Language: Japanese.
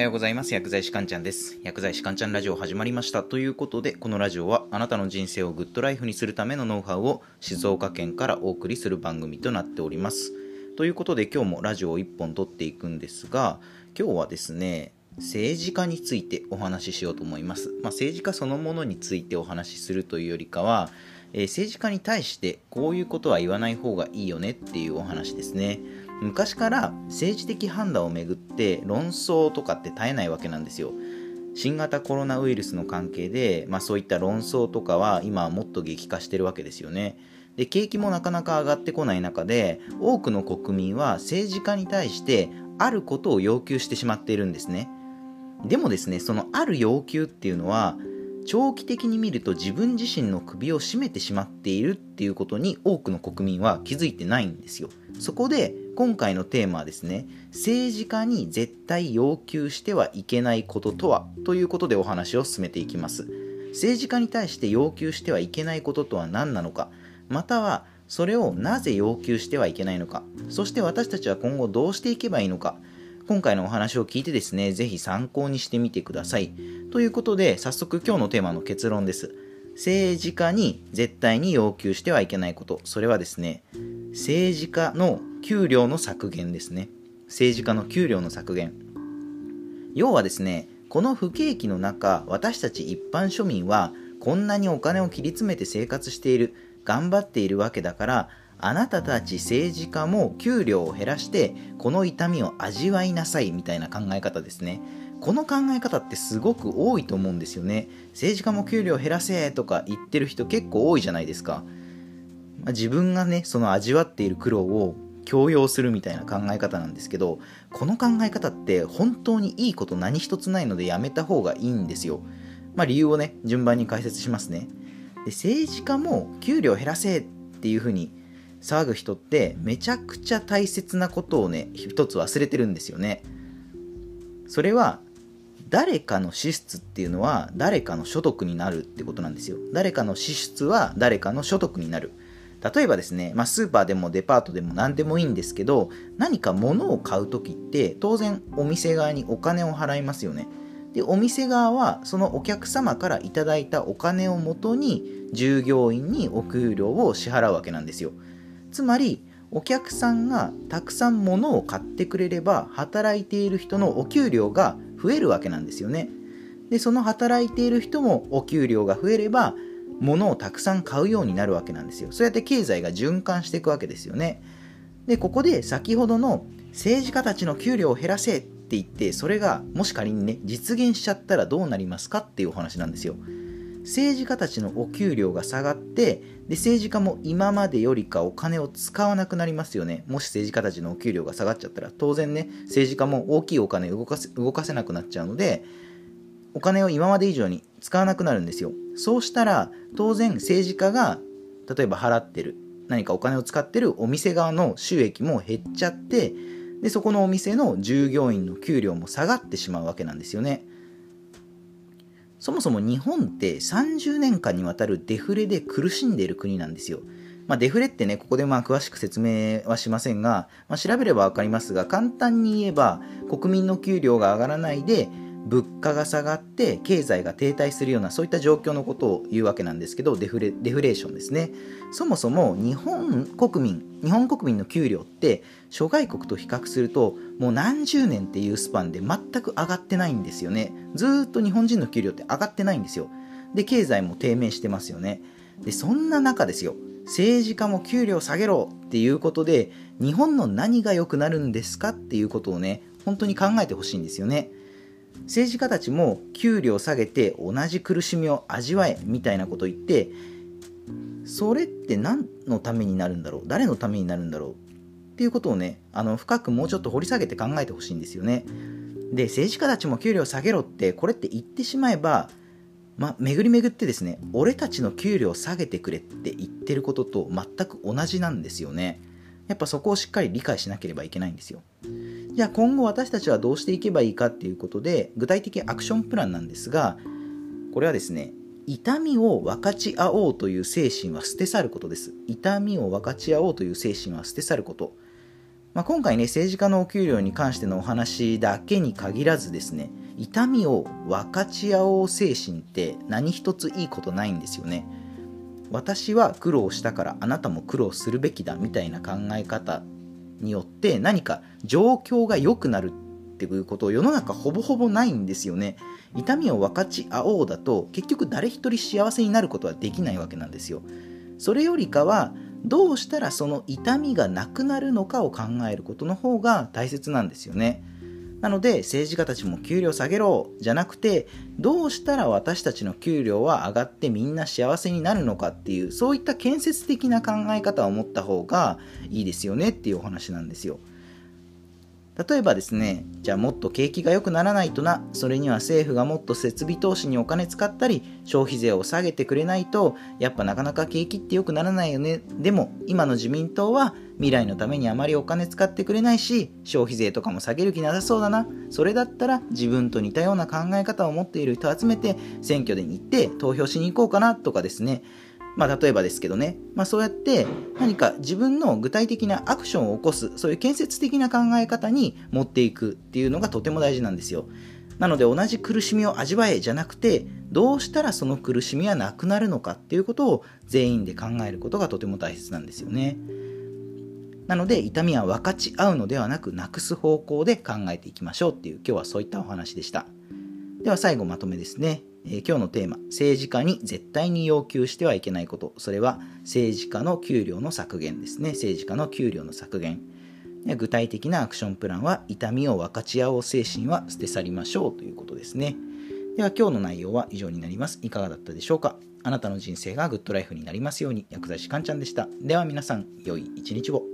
はようございます。薬剤師かんちゃんです。薬剤師かんちゃんラジオ始まりました。ということで、このラジオはあなたの人生をグッドライフにするためのノウハウを静岡県からお送りする番組となっております。ということで、今日もラジオを1本撮っていくんですが、今日はですね、政治家についてお話ししようと思います。まあ、政治家そのものについてお話しするというよりかは、えー、政治家に対してこういうことは言わない方がいいよねっていうお話ですね。昔から政治的判断をめぐって論争とかって絶えないわけなんですよ。新型コロナウイルスの関係で、まあ、そういった論争とかは今はもっと激化してるわけですよね。で景気もなかなか上がってこない中で多くの国民は政治家に対してあることを要求してしまっているんですね。でもですねそのある要求っていうのは長期的に見ると自分自身の首を絞めてしまっているっていうことに多くの国民は気づいてないんですよ。そこで今回のテーマはですね、政治家に絶対要求してはいけないこととはということでお話を進めていきます。政治家に対して要求してはいけないこととは何なのか、またはそれをなぜ要求してはいけないのか、そして私たちは今後どうしていけばいいのか、今回のお話を聞いてですね、ぜひ参考にしてみてください。ということで、早速今日のテーマの結論です。政治家に絶対に要求してはいけないこと、それはですね、政治家の給料の削減ですね。政治家の給料の削減。要はですね、この不景気の中、私たち一般庶民はこんなにお金を切り詰めて生活している、頑張っているわけだから、あなたたち政治家も給料を減らしてこの痛みを味わいなさいみたいな考え方ですねこの考え方ってすごく多いと思うんですよね政治家も給料減らせとか言ってる人結構多いじゃないですか、ま、自分がねその味わっている苦労を強要するみたいな考え方なんですけどこの考え方って本当にいいこと何一つないのでやめた方がいいんですよ。まあ理由をね順番に解説しますね。で政治家も給料減らせっていうふうに騒ぐ人ってめちゃくちゃ大切なことをね一つ忘れてるんですよね。それは誰かの支出っていうのは誰かの所得になるってことなんですよ。誰かの支出は誰かの所得になる。例えばですね、まあ、スーパーでもデパートでも何でもいいんですけど何か物を買う時って当然お店側にお金を払いますよね。でお店側はそのお客様からいただいたお金をもとに従業員にお給料を支払うわけなんですよ。つまりお客さんがたくさん物を買ってくれれば働いている人のお給料が増えるわけなんですよね。でその働いている人もお給料が増えれば物をたくさん買うようになるわけなんですよ。そうやって経済が循環していくわけですよね。でここで先ほどの政治家たちの給料を減らせって言ってそれがもし仮にね実現しちゃったらどうなりますかっていうお話なんですよ。政治家たちのお給料が下がってで政治家も今までよりかお金を使わなくなりますよね。もし政治家たちのお給料が下がっちゃったら当然ね政治家も大きいお金動かせ動かせなくなっちゃうのでお金を今まで以上に使わなくなるんですよ。そうしたら当然政治家が例えば払ってる何かお金を使ってるお店側の収益も減っちゃってでそこのお店の従業員の給料も下がってしまうわけなんですよねそもそも日本って30年間にわたるデフレで苦しんでいる国なんですよ。まあ、デフレってね、ここでまあ詳しく説明はしませんが、まあ、調べればわかりますが、簡単に言えば、国民の給料が上がらないで、物価が下がって経済が停滞するようなそういった状況のことを言うわけなんですけどデフレデフレーションですね。そもそも日本国民日本国民の給料って諸外国と比較するともう何十年っていうスパンで全く上がってないんですよね。ずっと日本人の給料って上がってないんですよ。で経済も低迷してますよね。でそんな中ですよ。政治家も給料下げろっていうことで日本の何が良くなるんですかっていうことをね本当に考えてほしいんですよね。政治家たちも給料下げて同じ苦しみを味わえみたいなこと言ってそれって何のためになるんだろう？誰のためになるんだろう？っていうことをねあの深くもうちょっと掘り下げて考えてほしいんですよね。で政治家たちも給料下げろってこれって言ってしまえばま巡り巡ってですね俺たちの給料下げてくれって言ってることと全く同じなんですよね。やっぱそこをしっかり理解しなければいけないんですよ。じゃあ今後私たちはどうしていけばいいかっていうことで具体的アクションプランなんですがこれはですね痛みを分かち合おうという精神は捨て去ることです。痛みを分かち合おうという精神は捨て去ること。まあ、今回ね政治家のお給料に関してのお話だけに限らずですね痛みを分かち合おう精神って何一ついいことないんですよね。私は苦労したからあなたも苦労するべきだみたいな考え方によって何か状況が良くなるっていうことを世の中ほぼほぼないんですよね。痛みを分かち合おうだと結局誰一人幸せになることはできないわけなんですよ。それよりかはどうしたらその痛みがなくなるのかを考えることの方が大切なんですよね。なので政治家たちも給料下げろじゃなくてどうしたら私たちの給料は上がってみんな幸せになるのかっていうそういった建設的な考え方を持った方がいいですよねっていうお話なんですよ。例えばですね、じゃあもっと景気が良くならないとな、それには政府がもっと設備投資にお金使ったり、消費税を下げてくれないと、やっぱなかなか景気って良くならないよね。でも、今の自民党は未来のためにあまりお金使ってくれないし、消費税とかも下げる気なさそうだな。それだったら自分と似たような考え方を持っている人を集めて、選挙でに行って投票しに行こうかなとかですね。まあ、例えばですけどね、まあ、そうやって何か自分の具体的なアクションを起こすそういう建設的な考え方に持っていくっていうのがとても大事なんですよ。なので同じ苦しみを味わえじゃなくてどうしたらその苦しみはなくなるのかっていうことを全員で考えることがとても大切なんですよね。なので痛みは分かち合うのではなくなくす方向で考えていきましょうっていう今日はそういったお話でした。では最後まとめですね。え、今日のテーマ政治家に絶対に要求してはいけないこと。それは政治家の給料の削減ですね。政治家の給料の削減。具体的なアクションプランは痛みを分かち合おう精神は捨て去りましょう。ということですね。では今日の内容は以上になります。いかがだったでしょうか。あなたの人生がグッドライフになりますように。薬剤師かんちゃんでした。では皆さん良い一日を。